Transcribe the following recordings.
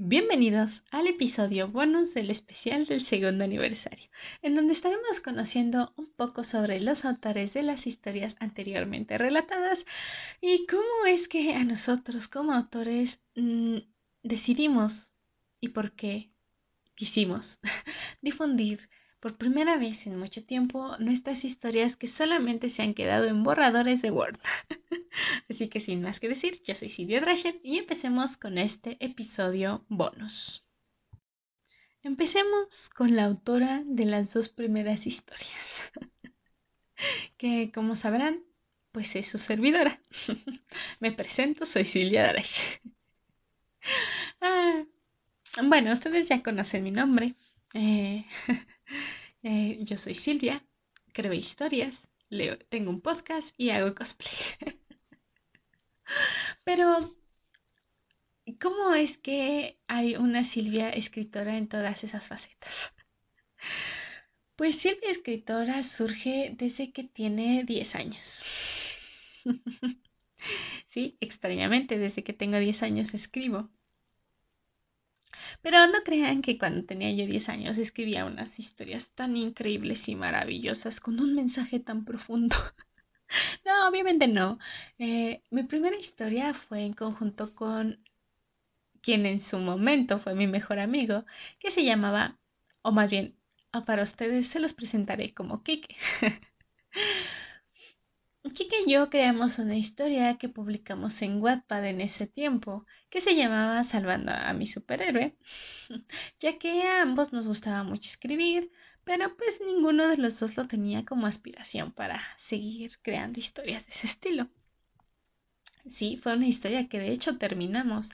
Bienvenidos al episodio bonus del especial del segundo aniversario, en donde estaremos conociendo un poco sobre los autores de las historias anteriormente relatadas y cómo es que a nosotros como autores mm, decidimos y por qué quisimos difundir por primera vez en mucho tiempo nuestras historias que solamente se han quedado en borradores de Word. Así que sin más que decir, yo soy Silvia Drasher y empecemos con este episodio bonus. Empecemos con la autora de las dos primeras historias, que como sabrán, pues es su servidora. Me presento, soy Silvia Drasher. Ah, bueno, ustedes ya conocen mi nombre. Eh, eh, yo soy Silvia, creo historias, leo, tengo un podcast y hago cosplay. Pero, ¿cómo es que hay una Silvia escritora en todas esas facetas? Pues Silvia escritora surge desde que tiene 10 años. sí, extrañamente, desde que tengo 10 años escribo. Pero no crean que cuando tenía yo 10 años escribía unas historias tan increíbles y maravillosas con un mensaje tan profundo. no, obviamente no. Eh, mi primera historia fue en conjunto con quien en su momento fue mi mejor amigo, que se llamaba, o más bien, para ustedes se los presentaré como Kike. Kike y yo creamos una historia que publicamos en Wattpad en ese tiempo, que se llamaba Salvando a mi superhéroe, ya que a ambos nos gustaba mucho escribir, pero pues ninguno de los dos lo tenía como aspiración para seguir creando historias de ese estilo. Sí, fue una historia que de hecho terminamos,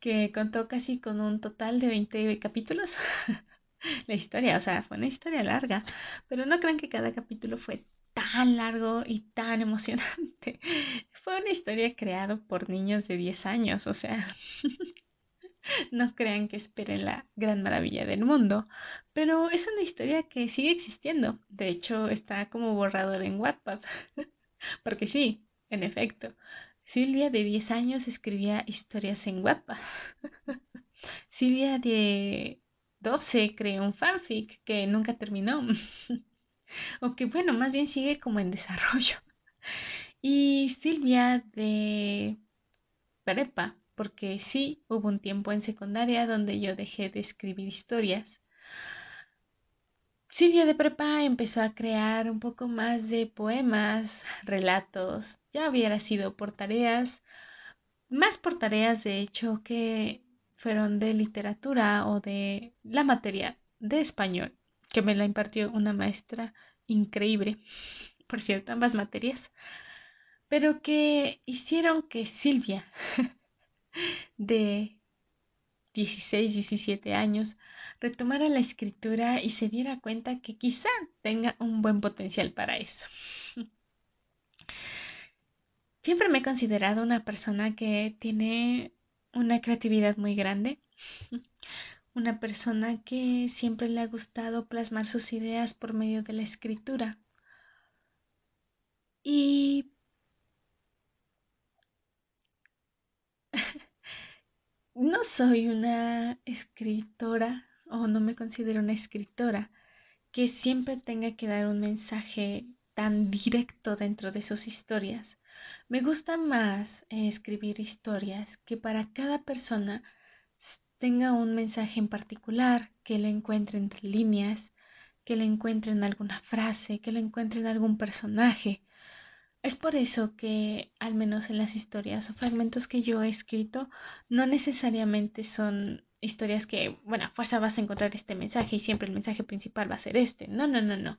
que contó casi con un total de 20 capítulos. la historia, o sea, fue una historia larga, pero no crean que cada capítulo fue tan largo y tan emocionante. Fue una historia creada por niños de 10 años, o sea, no crean que esperen la gran maravilla del mundo, pero es una historia que sigue existiendo. De hecho, está como borrador en Wattpad. Porque sí, en efecto, Silvia de 10 años escribía historias en Wattpad. Silvia de 12 creó un fanfic que nunca terminó. O que bueno, más bien sigue como en desarrollo. Y Silvia de prepa, porque sí hubo un tiempo en secundaria donde yo dejé de escribir historias. Silvia de prepa empezó a crear un poco más de poemas, relatos, ya hubiera sido por tareas, más por tareas de hecho que fueron de literatura o de la materia de español que me la impartió una maestra increíble, por cierto, ambas materias, pero que hicieron que Silvia, de 16, 17 años, retomara la escritura y se diera cuenta que quizá tenga un buen potencial para eso. Siempre me he considerado una persona que tiene una creatividad muy grande una persona que siempre le ha gustado plasmar sus ideas por medio de la escritura. Y no soy una escritora o no me considero una escritora que siempre tenga que dar un mensaje tan directo dentro de sus historias. Me gusta más escribir historias que para cada persona tenga un mensaje en particular, que lo encuentre entre líneas, que lo encuentre en alguna frase, que lo encuentre en algún personaje. Es por eso que, al menos en las historias o fragmentos que yo he escrito, no necesariamente son historias que, bueno, a fuerza vas a encontrar este mensaje y siempre el mensaje principal va a ser este. No, no, no, no.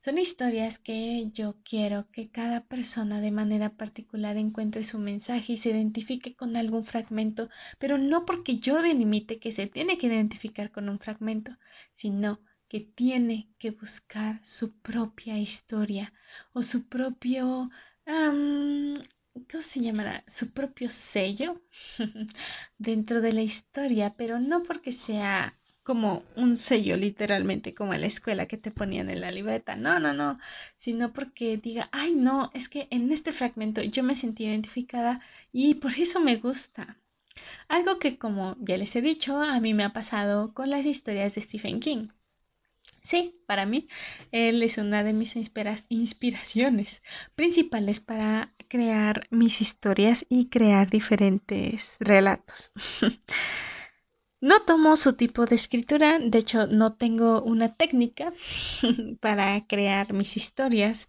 Son historias que yo quiero que cada persona de manera particular encuentre su mensaje y se identifique con algún fragmento, pero no porque yo delimite que se tiene que identificar con un fragmento, sino que tiene que buscar su propia historia o su propio... ¿Cómo se llamará? Su propio sello dentro de la historia, pero no porque sea como un sello literalmente, como en la escuela que te ponían en la libreta. No, no, no, sino porque diga, ay, no, es que en este fragmento yo me sentí identificada y por eso me gusta. Algo que, como ya les he dicho, a mí me ha pasado con las historias de Stephen King. Sí, para mí, él es una de mis inspiraciones principales para crear mis historias y crear diferentes relatos. No tomo su tipo de escritura, de hecho no tengo una técnica para crear mis historias.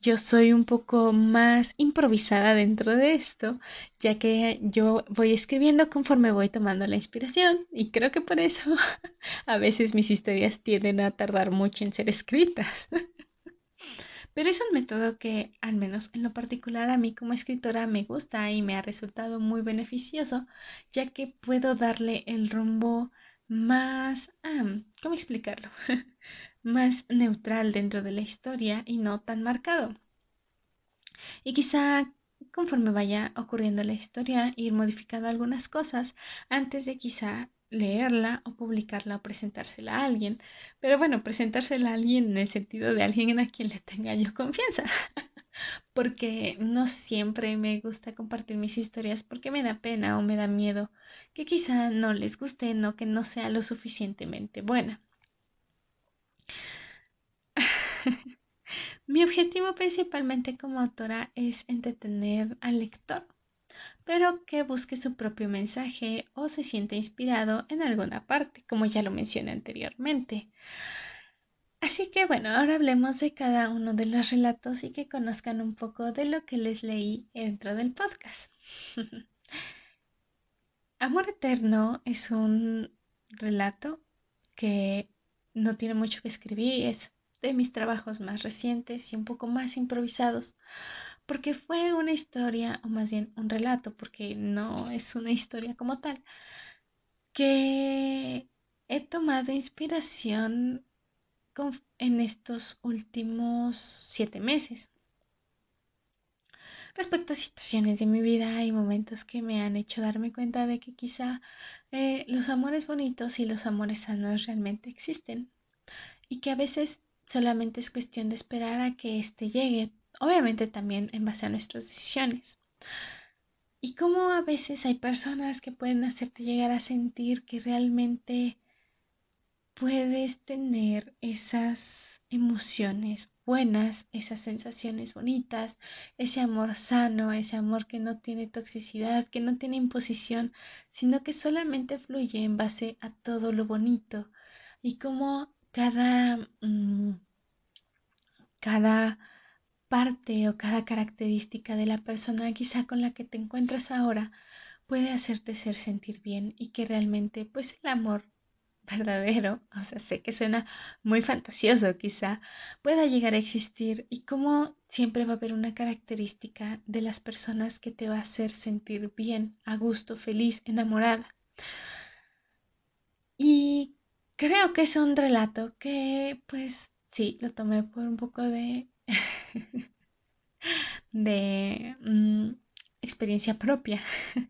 Yo soy un poco más improvisada dentro de esto, ya que yo voy escribiendo conforme voy tomando la inspiración y creo que por eso a veces mis historias tienden a tardar mucho en ser escritas. Pero es un método que, al menos en lo particular, a mí como escritora me gusta y me ha resultado muy beneficioso, ya que puedo darle el rumbo más... ¿Cómo explicarlo? más neutral dentro de la historia y no tan marcado. Y quizá conforme vaya ocurriendo la historia, ir modificando algunas cosas antes de quizá leerla o publicarla o presentársela a alguien. Pero bueno, presentársela a alguien en el sentido de alguien a quien le tenga yo confianza. porque no siempre me gusta compartir mis historias porque me da pena o me da miedo que quizá no les guste o que no sea lo suficientemente buena. Mi objetivo principalmente como autora es entretener al lector pero que busque su propio mensaje o se siente inspirado en alguna parte, como ya lo mencioné anteriormente. Así que bueno, ahora hablemos de cada uno de los relatos y que conozcan un poco de lo que les leí dentro del podcast. Amor Eterno es un relato que no tiene mucho que escribir, es de mis trabajos más recientes y un poco más improvisados, porque fue una historia, o más bien un relato, porque no es una historia como tal, que he tomado inspiración en estos últimos siete meses. Respecto a situaciones de mi vida y momentos que me han hecho darme cuenta de que quizá eh, los amores bonitos y los amores sanos realmente existen y que a veces solamente es cuestión de esperar a que éste llegue obviamente también en base a nuestras decisiones. Y cómo a veces hay personas que pueden hacerte llegar a sentir que realmente puedes tener esas emociones buenas, esas sensaciones bonitas, ese amor sano, ese amor que no tiene toxicidad, que no tiene imposición, sino que solamente fluye en base a todo lo bonito. Y cómo cada, mm, cada parte o cada característica de la persona quizá con la que te encuentras ahora puede hacerte ser sentir bien y que realmente pues el amor verdadero, o sea, sé que suena muy fantasioso quizá, pueda llegar a existir y como siempre va a haber una característica de las personas que te va a hacer sentir bien, a gusto, feliz, enamorada. Y creo que es un relato que pues sí, lo tomé por un poco de de mm, experiencia propia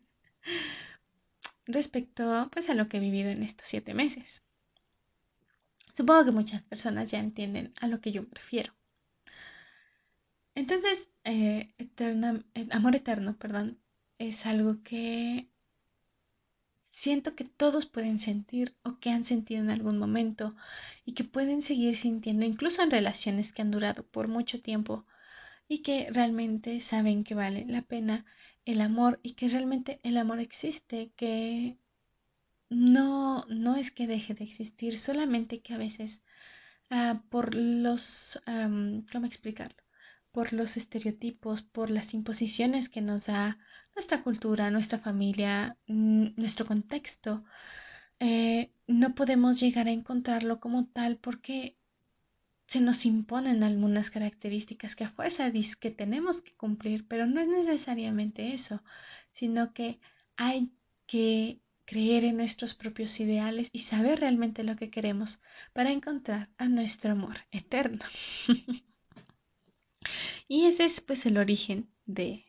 respecto pues a lo que he vivido en estos siete meses. Supongo que muchas personas ya entienden a lo que yo me refiero. Entonces, eh, eh, amor eterno, perdón, es algo que siento que todos pueden sentir o que han sentido en algún momento y que pueden seguir sintiendo incluso en relaciones que han durado por mucho tiempo y que realmente saben que vale la pena el amor y que realmente el amor existe, que no, no es que deje de existir, solamente que a veces ah, por los, ¿cómo explicarlo? Por los estereotipos, por las imposiciones que nos da nuestra cultura, nuestra familia, nuestro contexto, eh, no podemos llegar a encontrarlo como tal porque se nos imponen algunas características que a fuerza dice que tenemos que cumplir, pero no es necesariamente eso, sino que hay que creer en nuestros propios ideales y saber realmente lo que queremos para encontrar a nuestro amor eterno. y ese es pues el origen de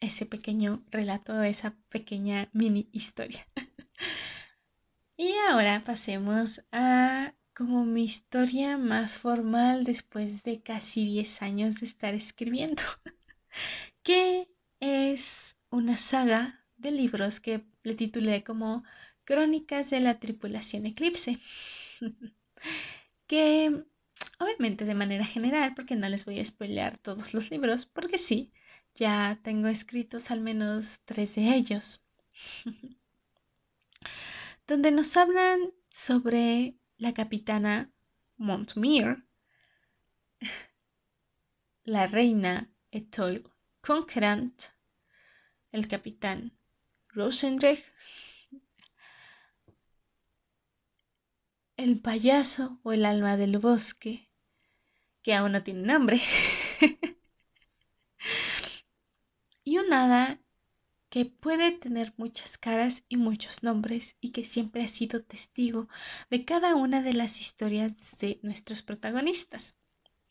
ese pequeño relato, esa pequeña mini historia. y ahora pasemos a como mi historia más formal después de casi 10 años de estar escribiendo, que es una saga de libros que le titulé como Crónicas de la Tripulación Eclipse. que obviamente de manera general, porque no les voy a spoilear todos los libros, porque sí, ya tengo escritos al menos tres de ellos, donde nos hablan sobre la capitana Montmere, la reina Etoile Conquerant, el capitán Rosendrecht, el payaso o el alma del bosque, que aún no tiene nombre, y un hada que puede tener muchas caras y muchos nombres y que siempre ha sido testigo de cada una de las historias de nuestros protagonistas.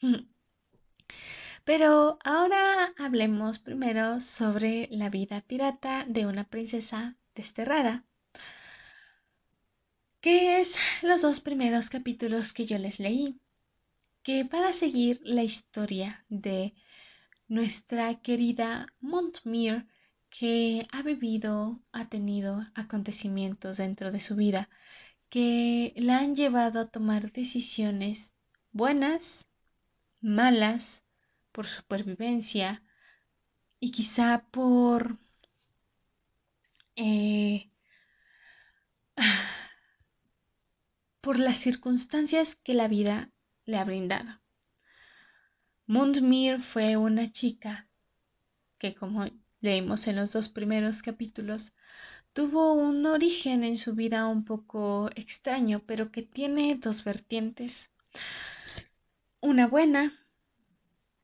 Pero ahora hablemos primero sobre la vida pirata de una princesa desterrada que es los dos primeros capítulos que yo les leí, que para seguir la historia de nuestra querida Montmere, que ha vivido, ha tenido acontecimientos dentro de su vida que la han llevado a tomar decisiones buenas, malas, por supervivencia y quizá por eh, por las circunstancias que la vida le ha brindado. Montmere fue una chica que, como leímos en los dos primeros capítulos, tuvo un origen en su vida un poco extraño, pero que tiene dos vertientes. Una buena,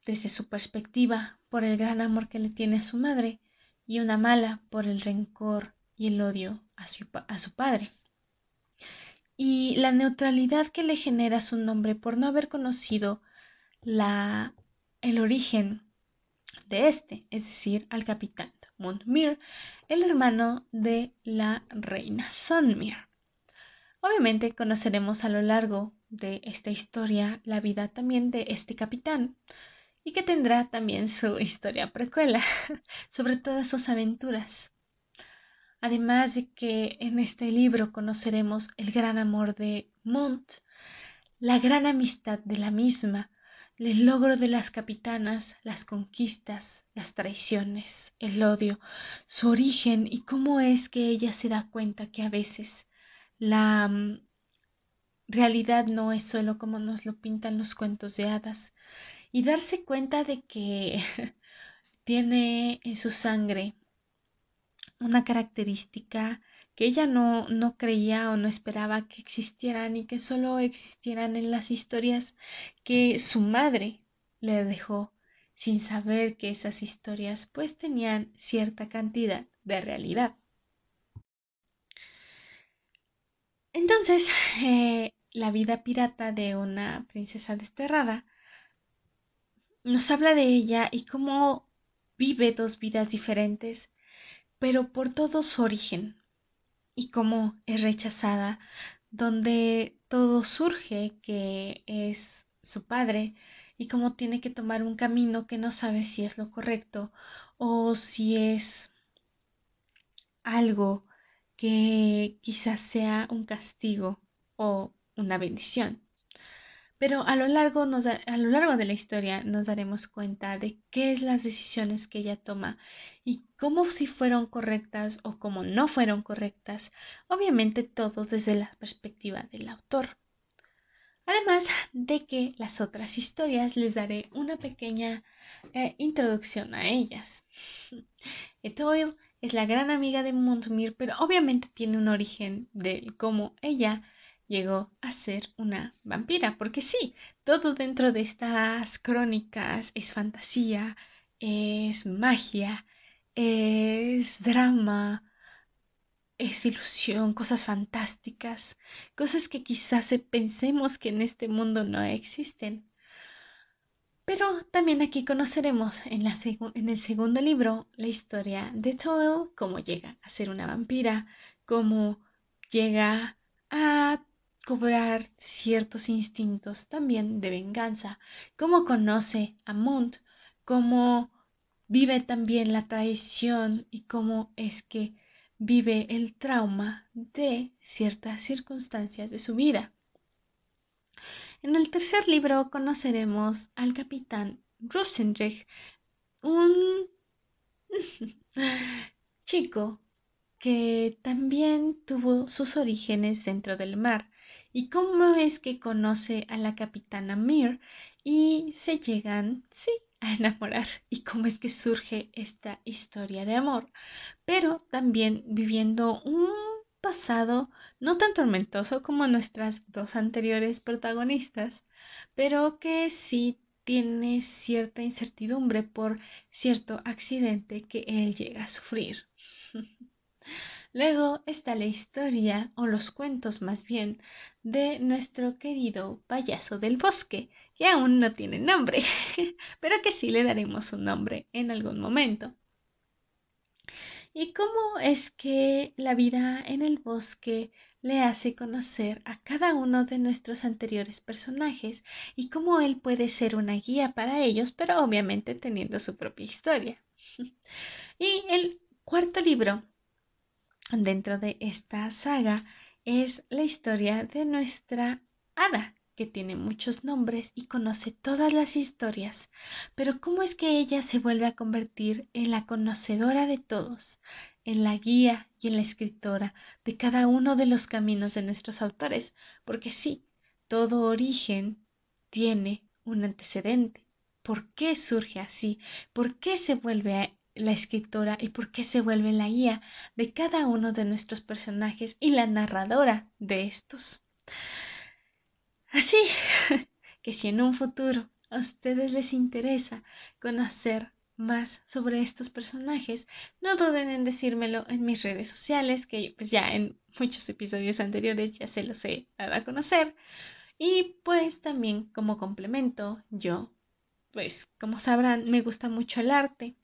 desde su perspectiva, por el gran amor que le tiene a su madre, y una mala por el rencor y el odio a su, a su padre y la neutralidad que le genera su nombre por no haber conocido la, el origen de este, es decir, al capitán Montmere, el hermano de la reina Sonmere. Obviamente conoceremos a lo largo de esta historia la vida también de este capitán y que tendrá también su historia precuela sobre todas sus aventuras. Además de que en este libro conoceremos el gran amor de Mont, la gran amistad de la misma, el logro de las capitanas, las conquistas, las traiciones, el odio, su origen y cómo es que ella se da cuenta que a veces la mm, realidad no es solo como nos lo pintan los cuentos de hadas. Y darse cuenta de que tiene en su sangre una característica que ella no, no creía o no esperaba que existieran y que solo existieran en las historias que su madre le dejó sin saber que esas historias pues tenían cierta cantidad de realidad. Entonces, eh, la vida pirata de una princesa desterrada nos habla de ella y cómo vive dos vidas diferentes pero por todo su origen y cómo es rechazada, donde todo surge que es su padre y cómo tiene que tomar un camino que no sabe si es lo correcto o si es algo que quizás sea un castigo o una bendición. Pero a lo, largo a lo largo de la historia nos daremos cuenta de qué es las decisiones que ella toma y cómo si fueron correctas o cómo no fueron correctas, obviamente todo desde la perspectiva del autor. Además de que las otras historias les daré una pequeña eh, introducción a ellas. Etoile es la gran amiga de Montmir, pero obviamente tiene un origen de cómo ella llegó a ser una vampira, porque sí, todo dentro de estas crónicas es fantasía, es magia, es drama, es ilusión, cosas fantásticas, cosas que quizás pensemos que en este mundo no existen. Pero también aquí conoceremos en, la en el segundo libro la historia de Toel, cómo llega a ser una vampira, cómo llega a cobrar ciertos instintos también de venganza, cómo conoce a Mont, cómo vive también la traición y cómo es que vive el trauma de ciertas circunstancias de su vida. En el tercer libro conoceremos al capitán Rosendrich, un chico que también tuvo sus orígenes dentro del mar y cómo es que conoce a la capitana Mir y se llegan, sí, a enamorar y cómo es que surge esta historia de amor, pero también viviendo un pasado no tan tormentoso como nuestras dos anteriores protagonistas, pero que sí tiene cierta incertidumbre por cierto accidente que él llega a sufrir. Luego está la historia, o los cuentos más bien, de nuestro querido payaso del bosque, que aún no tiene nombre, pero que sí le daremos un nombre en algún momento. Y cómo es que la vida en el bosque le hace conocer a cada uno de nuestros anteriores personajes y cómo él puede ser una guía para ellos, pero obviamente teniendo su propia historia. y el cuarto libro dentro de esta saga es la historia de nuestra hada, que tiene muchos nombres y conoce todas las historias. Pero ¿cómo es que ella se vuelve a convertir en la conocedora de todos, en la guía y en la escritora de cada uno de los caminos de nuestros autores? Porque sí, todo origen tiene un antecedente. ¿Por qué surge así? ¿Por qué se vuelve la escritora y por qué se vuelve la guía de cada uno de nuestros personajes y la narradora de estos. Así que si en un futuro a ustedes les interesa conocer más sobre estos personajes, no duden en decírmelo en mis redes sociales, que pues ya en muchos episodios anteriores ya se los he dado a conocer. Y pues también como complemento, yo, pues como sabrán, me gusta mucho el arte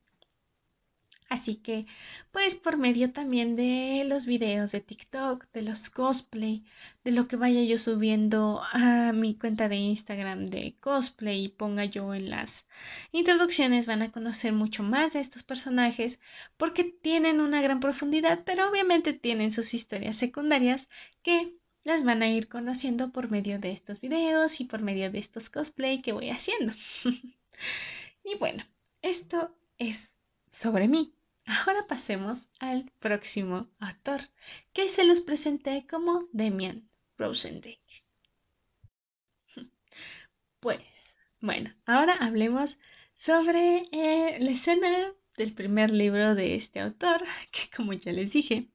Así que, pues por medio también de los videos de TikTok, de los cosplay, de lo que vaya yo subiendo a mi cuenta de Instagram de cosplay y ponga yo en las introducciones, van a conocer mucho más de estos personajes porque tienen una gran profundidad, pero obviamente tienen sus historias secundarias que las van a ir conociendo por medio de estos videos y por medio de estos cosplay que voy haciendo. y bueno, esto es sobre mí. Ahora pasemos al próximo autor, que se los presenté como Demian Rosendijk. Pues, bueno, ahora hablemos sobre eh, la escena del primer libro de este autor, que como ya les dije,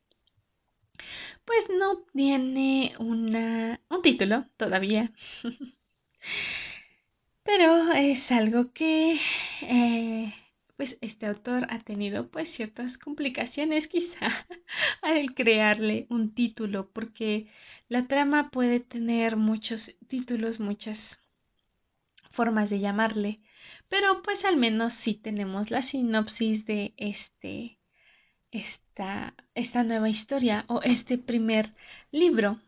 pues no tiene una, un título todavía. Pero es algo que eh, pues este autor ha tenido pues ciertas complicaciones quizá al crearle un título porque la trama puede tener muchos títulos, muchas formas de llamarle, pero pues al menos sí tenemos la sinopsis de este esta, esta nueva historia o este primer libro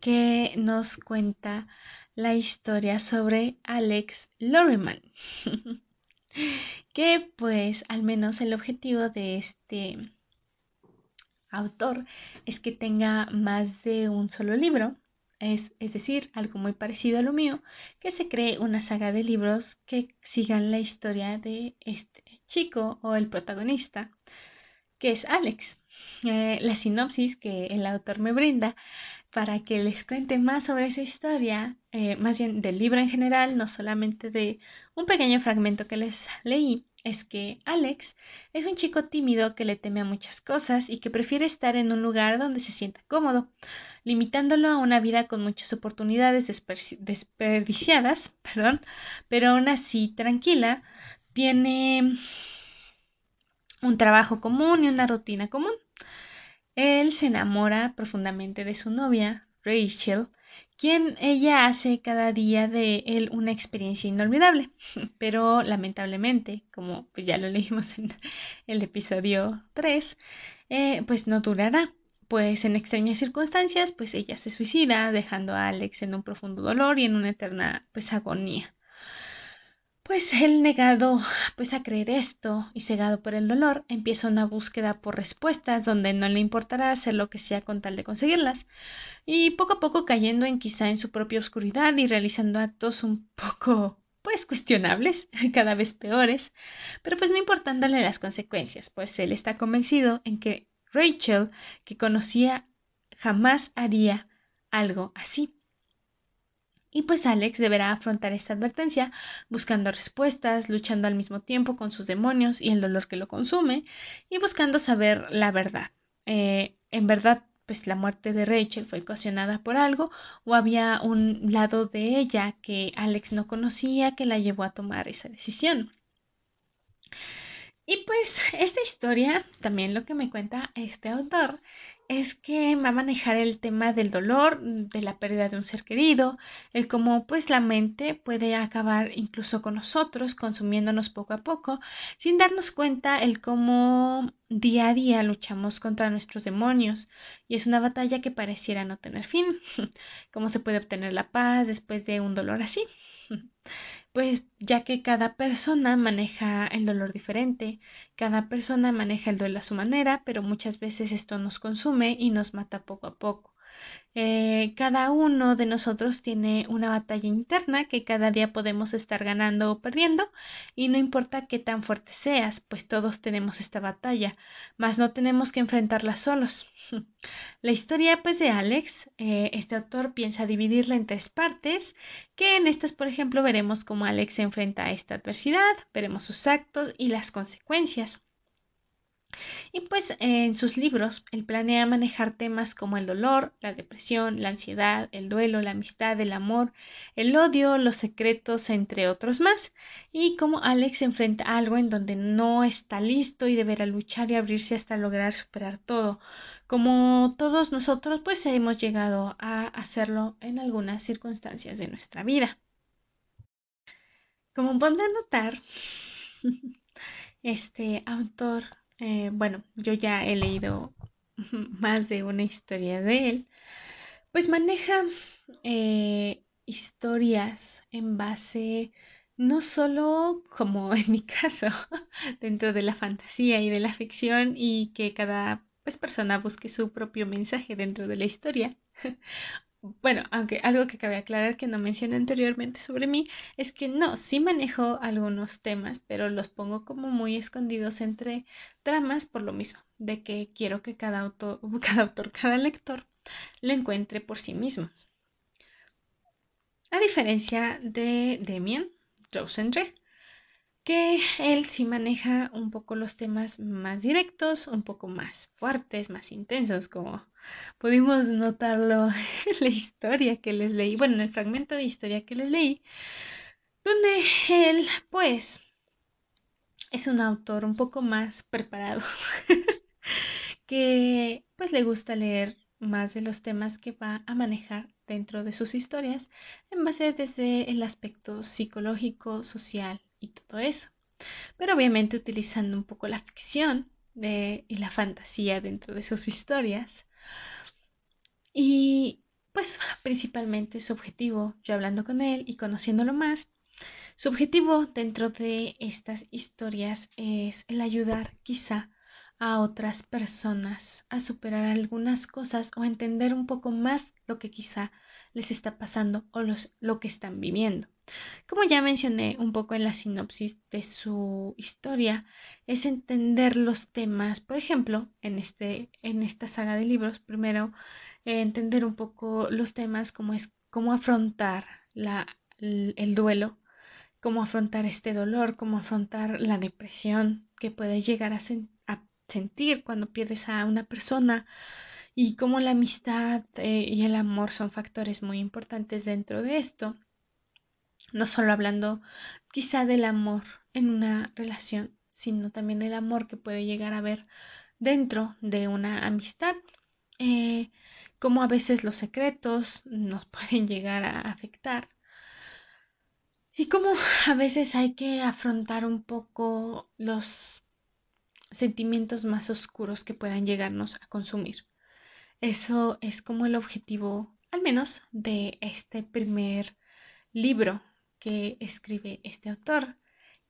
que nos cuenta la historia sobre Alex Loriman. que pues al menos el objetivo de este autor es que tenga más de un solo libro, es, es, decir, algo muy parecido a lo mío, que se cree una saga de libros que sigan la historia de este chico o el protagonista, que es Alex. Eh, la sinopsis que el autor me brinda para que les cuente más sobre esa historia, eh, más bien del libro en general, no solamente de un pequeño fragmento que les leí, es que Alex es un chico tímido que le teme a muchas cosas y que prefiere estar en un lugar donde se sienta cómodo, limitándolo a una vida con muchas oportunidades desperdiciadas, perdón, pero aún así tranquila, tiene un trabajo común y una rutina común. Él se enamora profundamente de su novia, Rachel, quien ella hace cada día de él una experiencia inolvidable. Pero lamentablemente, como pues ya lo leímos en el episodio 3, eh, pues no durará. Pues en extrañas circunstancias, pues ella se suicida, dejando a Alex en un profundo dolor y en una eterna pues agonía. Pues el negado pues a creer esto y cegado por el dolor empieza una búsqueda por respuestas donde no le importará hacer lo que sea con tal de conseguirlas y poco a poco cayendo en quizá en su propia oscuridad y realizando actos un poco pues cuestionables, cada vez peores, pero pues no importándole las consecuencias, pues él está convencido en que Rachel, que conocía, jamás haría algo así. Y pues Alex deberá afrontar esta advertencia buscando respuestas, luchando al mismo tiempo con sus demonios y el dolor que lo consume, y buscando saber la verdad. Eh, en verdad, pues la muerte de Rachel fue ocasionada por algo o había un lado de ella que Alex no conocía que la llevó a tomar esa decisión. Y pues esta historia, también lo que me cuenta este autor, es que va a manejar el tema del dolor, de la pérdida de un ser querido, el cómo pues la mente puede acabar incluso con nosotros, consumiéndonos poco a poco, sin darnos cuenta el cómo día a día luchamos contra nuestros demonios y es una batalla que pareciera no tener fin. ¿Cómo se puede obtener la paz después de un dolor así? pues ya que cada persona maneja el dolor diferente, cada persona maneja el duelo a su manera, pero muchas veces esto nos consume y nos mata poco a poco. Eh, cada uno de nosotros tiene una batalla interna que cada día podemos estar ganando o perdiendo y no importa qué tan fuerte seas, pues todos tenemos esta batalla, mas no tenemos que enfrentarla solos. La historia pues de Alex, eh, este autor piensa dividirla en tres partes, que en estas por ejemplo veremos cómo Alex se enfrenta a esta adversidad, veremos sus actos y las consecuencias. Y pues en sus libros él planea manejar temas como el dolor, la depresión, la ansiedad, el duelo, la amistad, el amor, el odio, los secretos, entre otros más, y cómo Alex enfrenta algo en donde no está listo y deberá luchar y abrirse hasta lograr superar todo, como todos nosotros pues hemos llegado a hacerlo en algunas circunstancias de nuestra vida. Como podrán notar, este autor eh, bueno, yo ya he leído más de una historia de él, pues maneja eh, historias en base no solo como en mi caso, dentro de la fantasía y de la ficción y que cada pues, persona busque su propio mensaje dentro de la historia, bueno, aunque algo que cabe aclarar que no mencioné anteriormente sobre mí es que no, sí manejo algunos temas, pero los pongo como muy escondidos entre tramas por lo mismo, de que quiero que cada autor, cada, autor, cada lector lo encuentre por sí mismo. A diferencia de Demian Rosendrecht, que él sí maneja un poco los temas más directos, un poco más fuertes, más intensos, como pudimos notarlo en la historia que les leí, bueno, en el fragmento de historia que les leí, donde él, pues, es un autor un poco más preparado, que pues le gusta leer más de los temas que va a manejar dentro de sus historias en base desde el aspecto psicológico, social y todo eso. Pero obviamente utilizando un poco la ficción de, y la fantasía dentro de sus historias. Y pues principalmente su objetivo, yo hablando con él y conociéndolo más, su objetivo dentro de estas historias es el ayudar quizá a otras personas a superar algunas cosas o entender un poco más lo que quizá les está pasando o los, lo que están viviendo. Como ya mencioné un poco en la sinopsis de su historia, es entender los temas, por ejemplo, en, este, en esta saga de libros, primero eh, entender un poco los temas como es cómo afrontar la, el duelo, cómo afrontar este dolor, cómo afrontar la depresión que puede llegar a, a sentir cuando pierdes a una persona y cómo la amistad eh, y el amor son factores muy importantes dentro de esto no solo hablando quizá del amor en una relación, sino también del amor que puede llegar a haber dentro de una amistad. Eh, como a veces los secretos nos pueden llegar a afectar. Y como a veces hay que afrontar un poco los sentimientos más oscuros que puedan llegarnos a consumir. Eso es como el objetivo, al menos, de este primer libro que escribe este autor,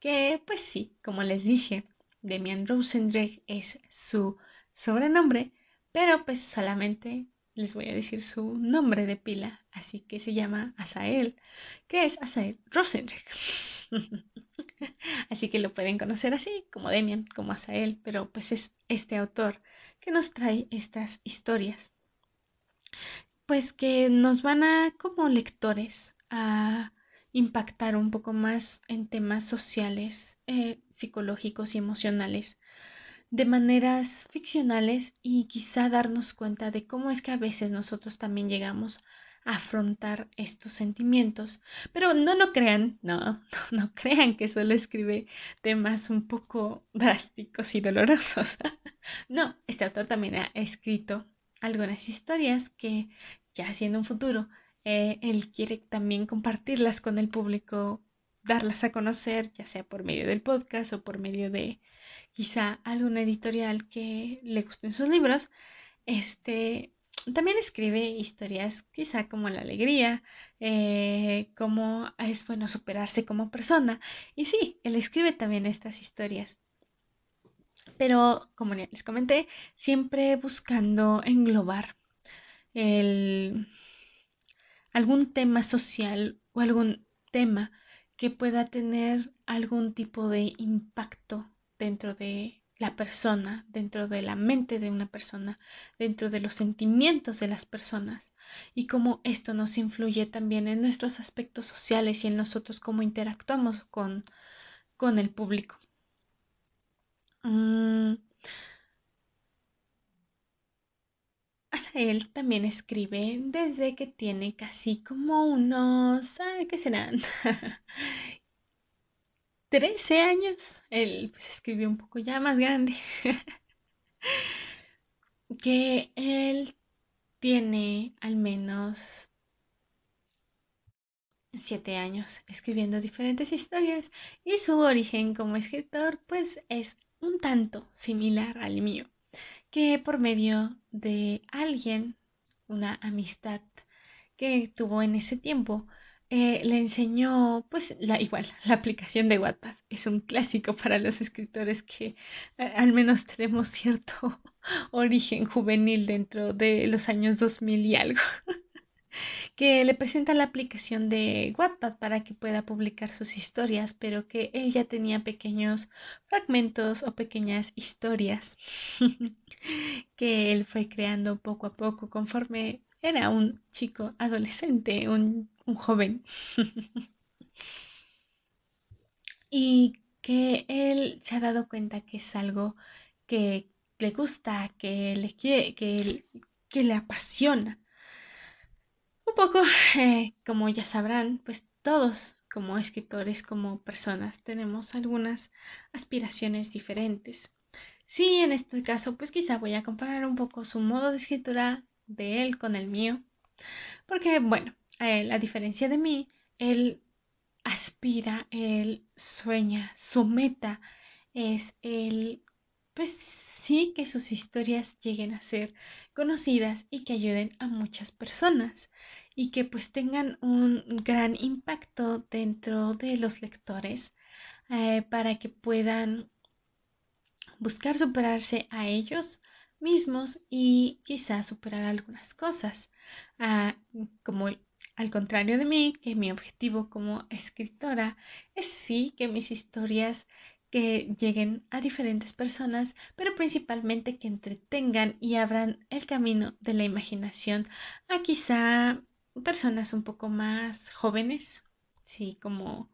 que pues sí, como les dije, Demian Rosendrecht es su sobrenombre, pero pues solamente les voy a decir su nombre de pila, así que se llama Asael, que es Asael Rosendrecht. así que lo pueden conocer así, como Demian, como Asael, pero pues es este autor que nos trae estas historias. Pues que nos van a, como lectores, a impactar un poco más en temas sociales, eh, psicológicos y emocionales de maneras ficcionales y quizá darnos cuenta de cómo es que a veces nosotros también llegamos a afrontar estos sentimientos. Pero no lo crean, no, no, no crean que solo escribe temas un poco drásticos y dolorosos. no, este autor también ha escrito algunas historias que ya siendo un futuro, eh, él quiere también compartirlas con el público, darlas a conocer, ya sea por medio del podcast o por medio de quizá alguna editorial que le gusten sus libros, este también escribe historias quizá como la alegría, eh, cómo es bueno superarse como persona. Y sí, él escribe también estas historias. Pero, como les comenté, siempre buscando englobar el, algún tema social o algún tema que pueda tener algún tipo de impacto dentro de la persona, dentro de la mente de una persona, dentro de los sentimientos de las personas y cómo esto nos influye también en nuestros aspectos sociales y en nosotros cómo interactuamos con, con el público. Mm. él también escribe desde que tiene casi como unos, ¿sabe qué serán? 13 años, él pues escribió un poco ya más grande, que él tiene al menos 7 años escribiendo diferentes historias y su origen como escritor pues es un tanto similar al mío, que por medio de alguien, una amistad que tuvo en ese tiempo, eh, le enseñó, pues, la, igual, la aplicación de Wattpad. Es un clásico para los escritores que al menos tenemos cierto origen juvenil dentro de los años 2000 y algo. que le presenta la aplicación de Wattpad para que pueda publicar sus historias, pero que él ya tenía pequeños fragmentos o pequeñas historias que él fue creando poco a poco conforme era un chico adolescente, un un joven. y que él se ha dado cuenta que es algo que le gusta, que le quiere, que, que le apasiona. Un poco, eh, como ya sabrán, pues todos como escritores, como personas, tenemos algunas aspiraciones diferentes. Sí, en este caso, pues quizá voy a comparar un poco su modo de escritura de él con el mío, porque bueno, él, a diferencia de mí, él aspira, él sueña, su meta es el, pues sí, que sus historias lleguen a ser conocidas y que ayuden a muchas personas y que pues tengan un gran impacto dentro de los lectores eh, para que puedan buscar superarse a ellos mismos y quizás superar algunas cosas, ah, como al contrario de mí, que mi objetivo como escritora es sí que mis historias que lleguen a diferentes personas, pero principalmente que entretengan y abran el camino de la imaginación a quizá personas un poco más jóvenes, sí, como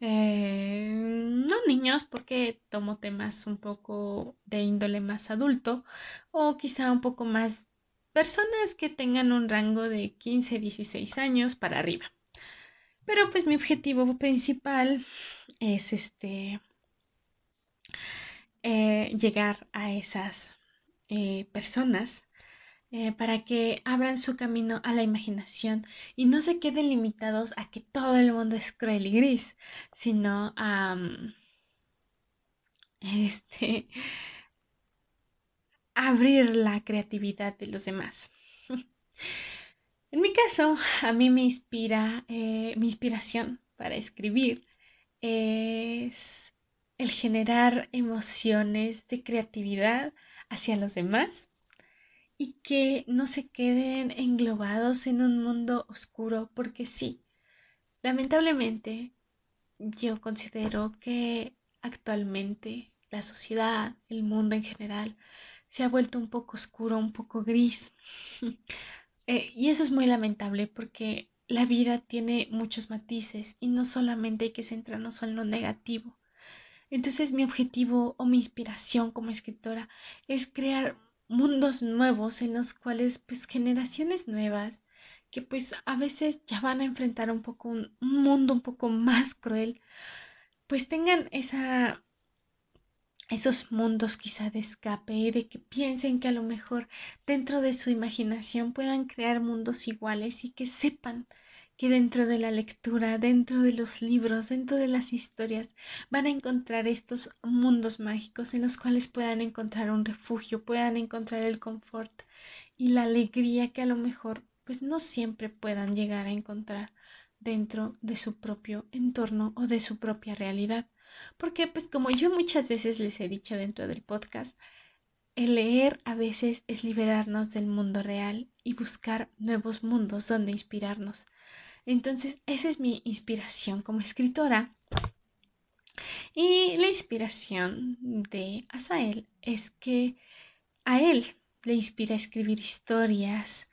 eh, porque tomo temas un poco de índole más adulto o quizá un poco más personas que tengan un rango de 15, 16 años para arriba. Pero pues mi objetivo principal es este eh, llegar a esas eh, personas eh, para que abran su camino a la imaginación y no se queden limitados a que todo el mundo es cruel y gris, sino a este abrir la creatividad de los demás. En mi caso, a mí me inspira, eh, mi inspiración para escribir es el generar emociones de creatividad hacia los demás y que no se queden englobados en un mundo oscuro porque sí, lamentablemente yo considero que actualmente la sociedad, el mundo en general, se ha vuelto un poco oscuro, un poco gris. Eh, y eso es muy lamentable porque la vida tiene muchos matices y no solamente hay que centrarnos en lo negativo. Entonces mi objetivo o mi inspiración como escritora es crear mundos nuevos en los cuales pues generaciones nuevas que pues a veces ya van a enfrentar un poco un, un mundo un poco más cruel pues tengan esa esos mundos quizá de escape y de que piensen que a lo mejor dentro de su imaginación puedan crear mundos iguales y que sepan que dentro de la lectura, dentro de los libros, dentro de las historias, van a encontrar estos mundos mágicos en los cuales puedan encontrar un refugio, puedan encontrar el confort y la alegría que a lo mejor pues no siempre puedan llegar a encontrar dentro de su propio entorno o de su propia realidad. Porque pues como yo muchas veces les he dicho dentro del podcast, el leer a veces es liberarnos del mundo real y buscar nuevos mundos donde inspirarnos. Entonces, esa es mi inspiración como escritora. Y la inspiración de Asael es que a él le inspira escribir historias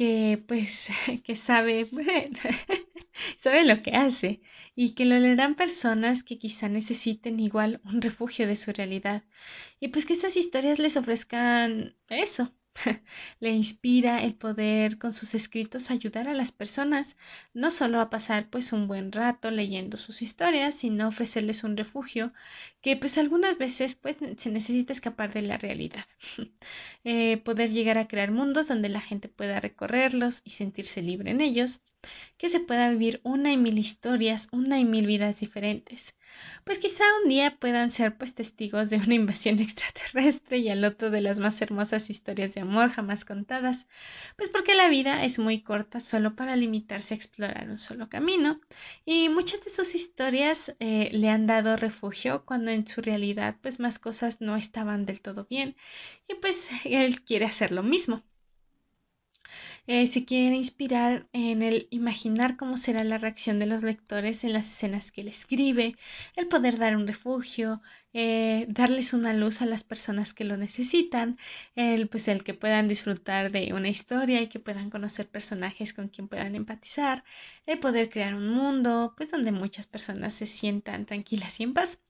que pues que sabe sabe lo que hace y que lo leerán personas que quizá necesiten igual un refugio de su realidad. Y pues que estas historias les ofrezcan eso le inspira el poder con sus escritos ayudar a las personas no solo a pasar pues un buen rato leyendo sus historias sino ofrecerles un refugio que pues algunas veces pues se necesita escapar de la realidad. Eh, poder llegar a crear mundos donde la gente pueda recorrerlos y sentirse libre en ellos que se pueda vivir una y mil historias una y mil vidas diferentes pues quizá un día puedan ser pues testigos de una invasión extraterrestre y al otro de las más hermosas historias de amor jamás contadas, pues porque la vida es muy corta solo para limitarse a explorar un solo camino, y muchas de sus historias eh, le han dado refugio cuando en su realidad pues más cosas no estaban del todo bien, y pues él quiere hacer lo mismo. Eh, se quiere inspirar en el imaginar cómo será la reacción de los lectores en las escenas que él escribe, el poder dar un refugio, eh, darles una luz a las personas que lo necesitan, el, pues el que puedan disfrutar de una historia y que puedan conocer personajes con quien puedan empatizar, el poder crear un mundo, pues donde muchas personas se sientan tranquilas y en paz.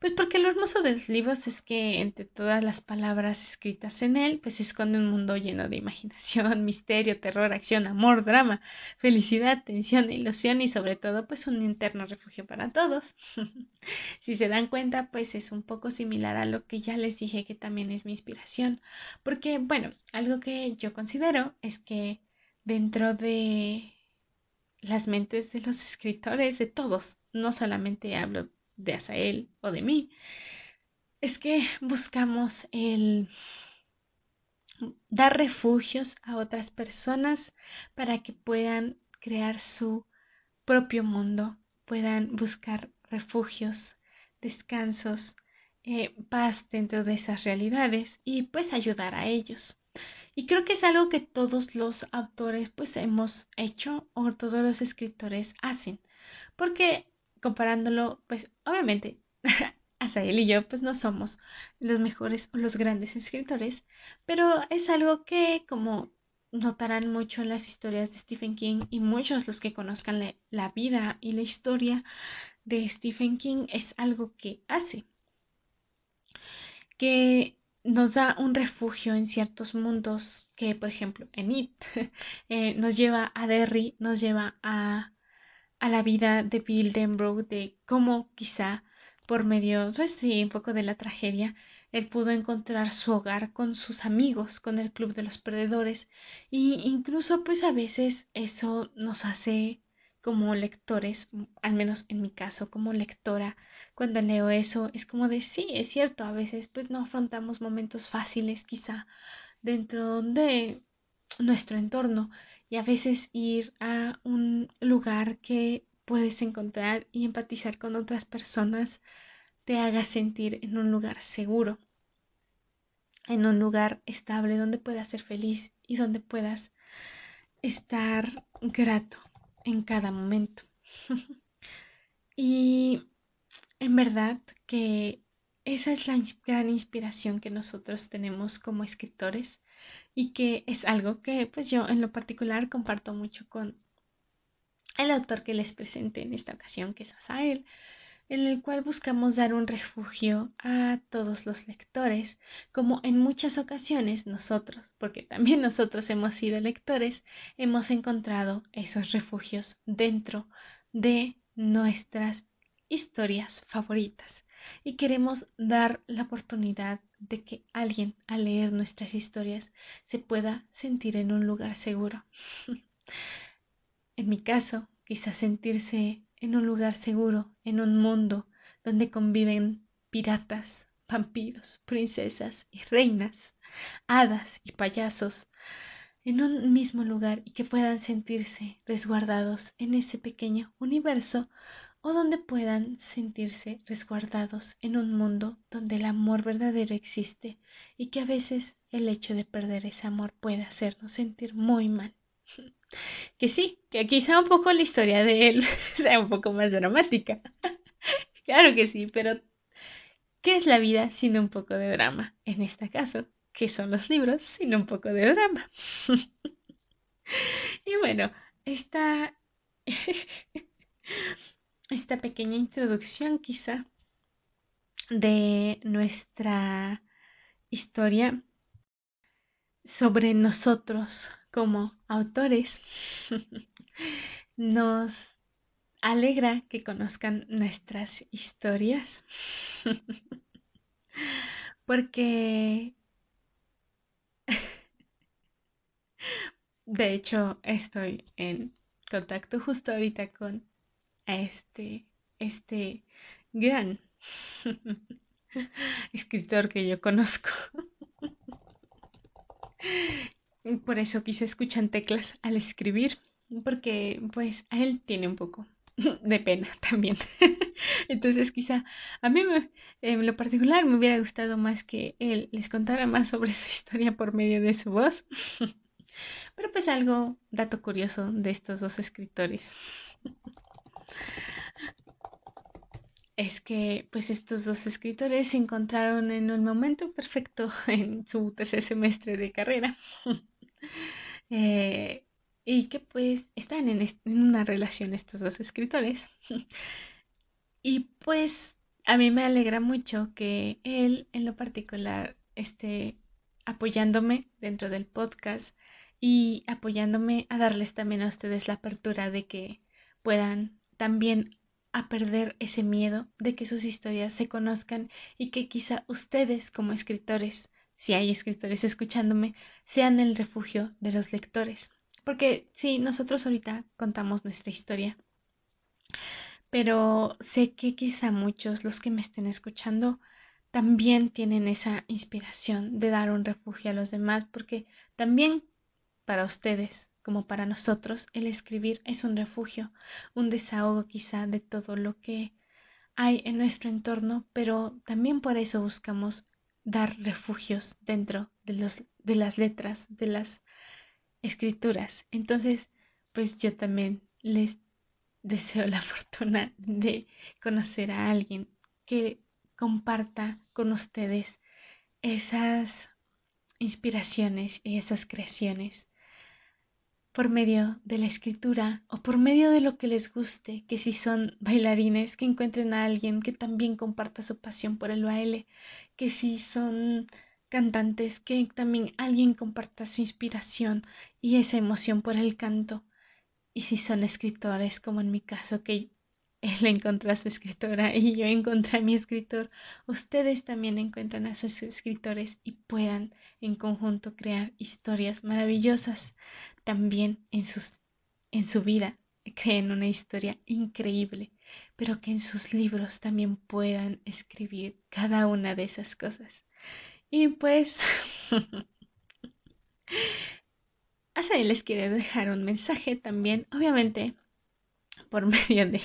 Pues porque lo hermoso de los libros es que entre todas las palabras escritas en él, pues se esconde un mundo lleno de imaginación, misterio, terror, acción, amor, drama, felicidad, tensión, ilusión y sobre todo pues un interno refugio para todos. si se dan cuenta, pues es un poco similar a lo que ya les dije que también es mi inspiración, porque bueno, algo que yo considero es que dentro de las mentes de los escritores, de todos, no solamente hablo de Asael o de mí, es que buscamos el dar refugios a otras personas para que puedan crear su propio mundo, puedan buscar refugios, descansos, eh, paz dentro de esas realidades y pues ayudar a ellos. Y creo que es algo que todos los autores pues hemos hecho o todos los escritores hacen, porque comparándolo, pues obviamente, él y yo, pues no somos los mejores o los grandes escritores, pero es algo que, como notarán mucho en las historias de Stephen King y muchos los que conozcan la vida y la historia de Stephen King, es algo que hace, que nos da un refugio en ciertos mundos que, por ejemplo, en It eh, nos lleva a Derry, nos lleva a a la vida de Bill Denbrough, de cómo quizá por medio, pues sí, un poco de la tragedia, él pudo encontrar su hogar con sus amigos, con el club de los perdedores, y incluso pues a veces eso nos hace como lectores, al menos en mi caso como lectora, cuando leo eso es como de sí, es cierto, a veces pues no afrontamos momentos fáciles quizá dentro de nuestro entorno y a veces ir a un lugar que puedes encontrar y empatizar con otras personas te haga sentir en un lugar seguro, en un lugar estable donde puedas ser feliz y donde puedas estar grato en cada momento. y en verdad que esa es la gran inspiración que nosotros tenemos como escritores y que es algo que pues yo en lo particular comparto mucho con el autor que les presenté en esta ocasión, que es Asael, en el cual buscamos dar un refugio a todos los lectores, como en muchas ocasiones nosotros, porque también nosotros hemos sido lectores, hemos encontrado esos refugios dentro de nuestras historias favoritas y queremos dar la oportunidad de que alguien al leer nuestras historias se pueda sentir en un lugar seguro. en mi caso, quizás sentirse en un lugar seguro, en un mundo donde conviven piratas, vampiros, princesas y reinas, hadas y payasos, en un mismo lugar y que puedan sentirse resguardados en ese pequeño universo o donde puedan sentirse resguardados en un mundo donde el amor verdadero existe y que a veces el hecho de perder ese amor puede hacernos sentir muy mal. Que sí, que quizá un poco la historia de él sea un poco más dramática. claro que sí, pero ¿qué es la vida sin un poco de drama? En este caso, ¿qué son los libros sin un poco de drama? y bueno, esta, esta pequeña introducción quizá de nuestra historia sobre nosotros como autores. Nos alegra que conozcan nuestras historias porque de hecho estoy en contacto justo ahorita con este este gran escritor que yo conozco por eso quise escuchar teclas al escribir, porque pues a él tiene un poco de pena también. Entonces quizá a mí en lo particular me hubiera gustado más que él les contara más sobre su historia por medio de su voz. Pero pues algo, dato curioso de estos dos escritores. Es que pues estos dos escritores se encontraron en un momento perfecto en su tercer semestre de carrera. Eh, y que pues están en, una relación estos dos escritores. y pues a mí me alegra mucho que él en lo particular esté apoyándome dentro del podcast y apoyándome a darles también a ustedes la apertura de que puedan también a perder ese miedo de que sus historias se conozcan y que quizá ustedes como escritores si hay escritores escuchándome, sean el refugio de los lectores. Porque sí, nosotros ahorita contamos nuestra historia, pero sé que quizá muchos, los que me estén escuchando, también tienen esa inspiración de dar un refugio a los demás, porque también para ustedes, como para nosotros, el escribir es un refugio, un desahogo quizá de todo lo que hay en nuestro entorno, pero también por eso buscamos dar refugios dentro de, los, de las letras, de las escrituras. Entonces, pues yo también les deseo la fortuna de conocer a alguien que comparta con ustedes esas inspiraciones y esas creaciones por medio de la escritura o por medio de lo que les guste, que si son bailarines, que encuentren a alguien que también comparta su pasión por el baile, que si son cantantes, que también alguien comparta su inspiración y esa emoción por el canto. Y si son escritores, como en mi caso, que él encontró a su escritora y yo encontré a mi escritor, ustedes también encuentran a sus escritores y puedan en conjunto crear historias maravillosas también en, en su vida. Creen una historia increíble, pero que en sus libros también puedan escribir cada una de esas cosas. Y pues, Así les quiere dejar un mensaje también, obviamente por medio de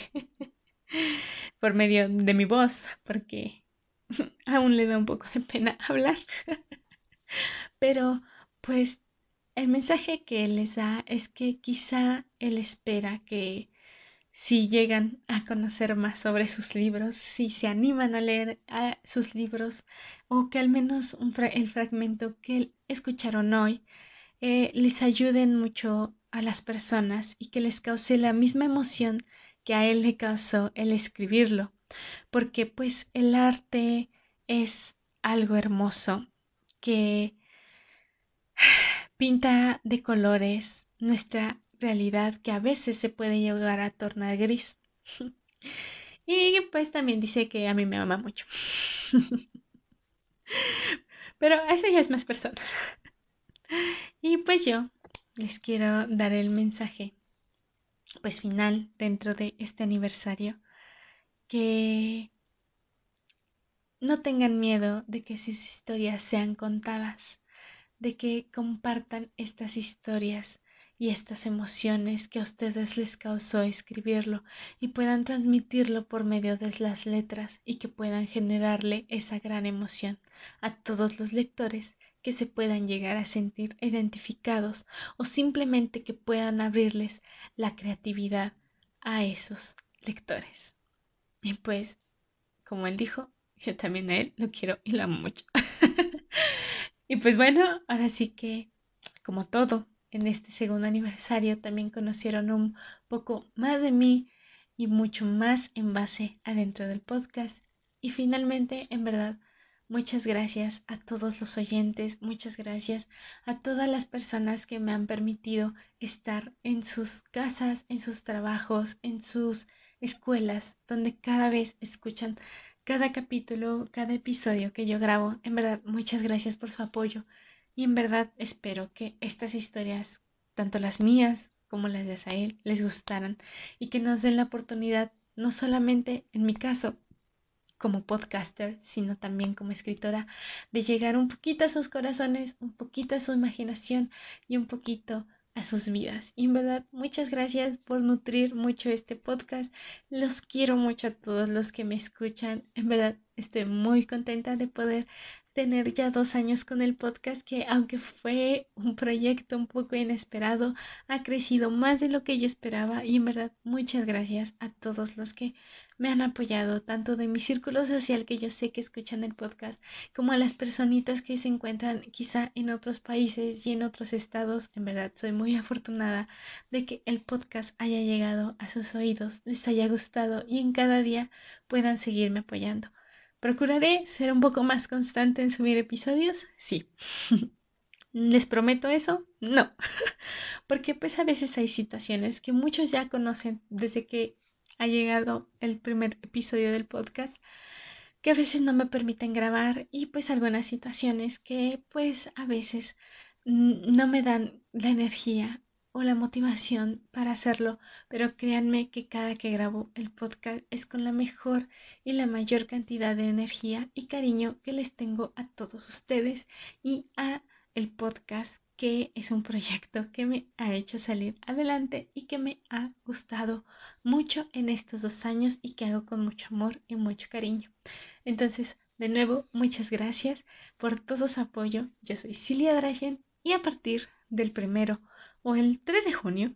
por medio de mi voz, porque aún le da un poco de pena hablar. Pero pues el mensaje que les da es que quizá él espera que si llegan a conocer más sobre sus libros, si se animan a leer sus libros o que al menos el fragmento que escucharon hoy eh, les ayuden mucho a las personas y que les cause la misma emoción que a él le causó el escribirlo, porque pues el arte es algo hermoso que pinta de colores nuestra realidad que a veces se puede llegar a tornar gris. y pues también dice que a mí me ama mucho. Pero esa ya es más personal. y pues yo les quiero dar el mensaje pues final dentro de este aniversario que no tengan miedo de que sus historias sean contadas, de que compartan estas historias y estas emociones que a ustedes les causó escribirlo y puedan transmitirlo por medio de las letras y que puedan generarle esa gran emoción a todos los lectores que se puedan llegar a sentir identificados o simplemente que puedan abrirles la creatividad a esos lectores. Y pues, como él dijo, yo también a él lo quiero y lo amo mucho. y pues bueno, ahora sí que, como todo, en este segundo aniversario también conocieron un poco más de mí y mucho más en base adentro del podcast. Y finalmente, en verdad, muchas gracias a todos los oyentes, muchas gracias a todas las personas que me han permitido estar en sus casas, en sus trabajos, en sus escuelas, donde cada vez escuchan cada capítulo, cada episodio que yo grabo. En verdad, muchas gracias por su apoyo y en verdad espero que estas historias, tanto las mías como las de Asael, les gustaran y que nos den la oportunidad, no solamente en mi caso, como podcaster, sino también como escritora, de llegar un poquito a sus corazones, un poquito a su imaginación y un poquito a sus vidas. Y en verdad, muchas gracias por nutrir mucho este podcast. Los quiero mucho a todos los que me escuchan. En verdad, estoy muy contenta de poder tener ya dos años con el podcast que aunque fue un proyecto un poco inesperado, ha crecido más de lo que yo esperaba y en verdad muchas gracias a todos los que me han apoyado, tanto de mi círculo social que yo sé que escuchan el podcast, como a las personitas que se encuentran quizá en otros países y en otros estados. En verdad soy muy afortunada de que el podcast haya llegado a sus oídos, les haya gustado y en cada día puedan seguirme apoyando. ¿Procuraré ser un poco más constante en subir episodios? Sí. ¿Les prometo eso? No. Porque pues a veces hay situaciones que muchos ya conocen desde que ha llegado el primer episodio del podcast que a veces no me permiten grabar y pues algunas situaciones que pues a veces no me dan la energía la motivación para hacerlo, pero créanme que cada que grabo el podcast es con la mejor y la mayor cantidad de energía y cariño que les tengo a todos ustedes y a el podcast que es un proyecto que me ha hecho salir adelante y que me ha gustado mucho en estos dos años y que hago con mucho amor y mucho cariño. Entonces, de nuevo, muchas gracias por todo su apoyo. Yo soy Cilia Drachen y a partir del primero o el 3 de junio,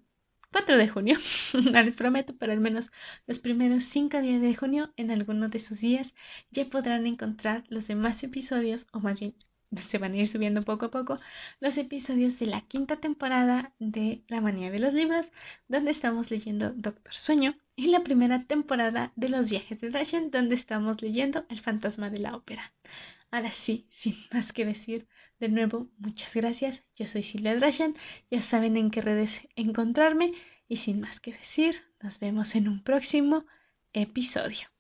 4 de junio, no les prometo, pero al menos los primeros 5 días de junio, en alguno de sus días, ya podrán encontrar los demás episodios, o más bien se van a ir subiendo poco a poco los episodios de la quinta temporada de La manía de los libros, donde estamos leyendo Doctor Sueño, y la primera temporada de Los viajes de Dashen, donde estamos leyendo El fantasma de la ópera. Ahora sí, sin más que decir, de nuevo, muchas gracias. Yo soy Silvia Drashan. Ya saben en qué redes encontrarme. Y sin más que decir, nos vemos en un próximo episodio.